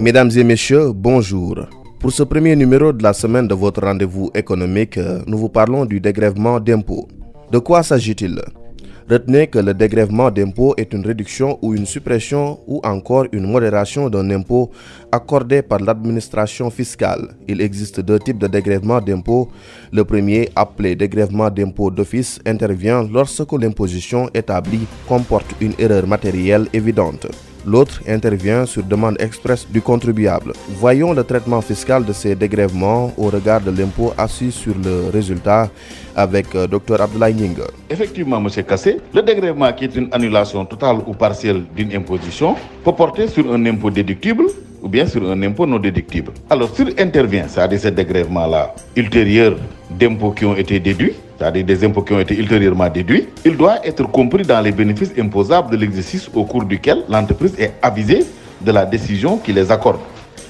Mesdames et messieurs, bonjour. Pour ce premier numéro de la semaine de votre rendez-vous économique, nous vous parlons du dégrèvement d'impôts. De quoi s'agit-il? Retenez que le dégrèvement d'impôt est une réduction ou une suppression ou encore une modération d'un impôt accordé par l'administration fiscale. Il existe deux types de dégrèvement d'impôt. Le premier, appelé dégrèvement d'impôt d'office, intervient lorsque l'imposition établie comporte une erreur matérielle évidente. L'autre intervient sur demande expresse du contribuable. Voyons le traitement fiscal de ces dégrèvements au regard de l'impôt assis sur le résultat avec euh, Dr Abdoulaye. Effectivement, M. Kassé, le dégrèvement qui est une annulation totale ou partielle d'une imposition peut porter sur un impôt déductible ou bien sur un impôt non déductible. Alors, s'il intervient, c'est-à-dire ce dégrèvement-là, ultérieur d'impôts qui ont été déduits, c'est-à-dire des impôts qui ont été ultérieurement déduits, il doit être compris dans les bénéfices imposables de l'exercice au cours duquel l'entreprise est avisée de la décision qui les accorde.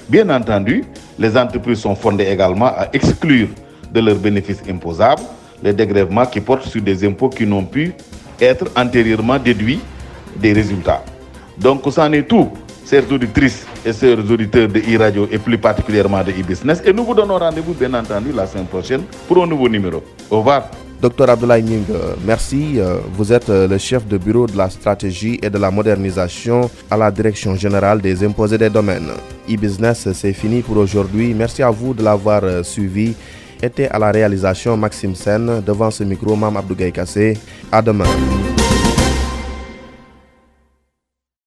Bien entendu, les entreprises sont fondées également à exclure de leurs bénéfices imposables les dégrèvements qui portent sur des impôts qui n'ont pu être antérieurement déduits des résultats. Donc, ça en est tout, chers auditrices et chers auditeurs de e-radio et plus particulièrement de e-business. Et nous vous donnons rendez-vous, bien entendu, la semaine prochaine pour un nouveau numéro. Au revoir. Docteur Abdoulaye Ning, merci. Vous êtes le chef de bureau de la stratégie et de la modernisation à la direction générale des impôts et des domaines. E-business, c'est fini pour aujourd'hui. Merci à vous de l'avoir suivi était à la réalisation Maxime Sen devant ce micro Mam Abdou Kassé. À demain.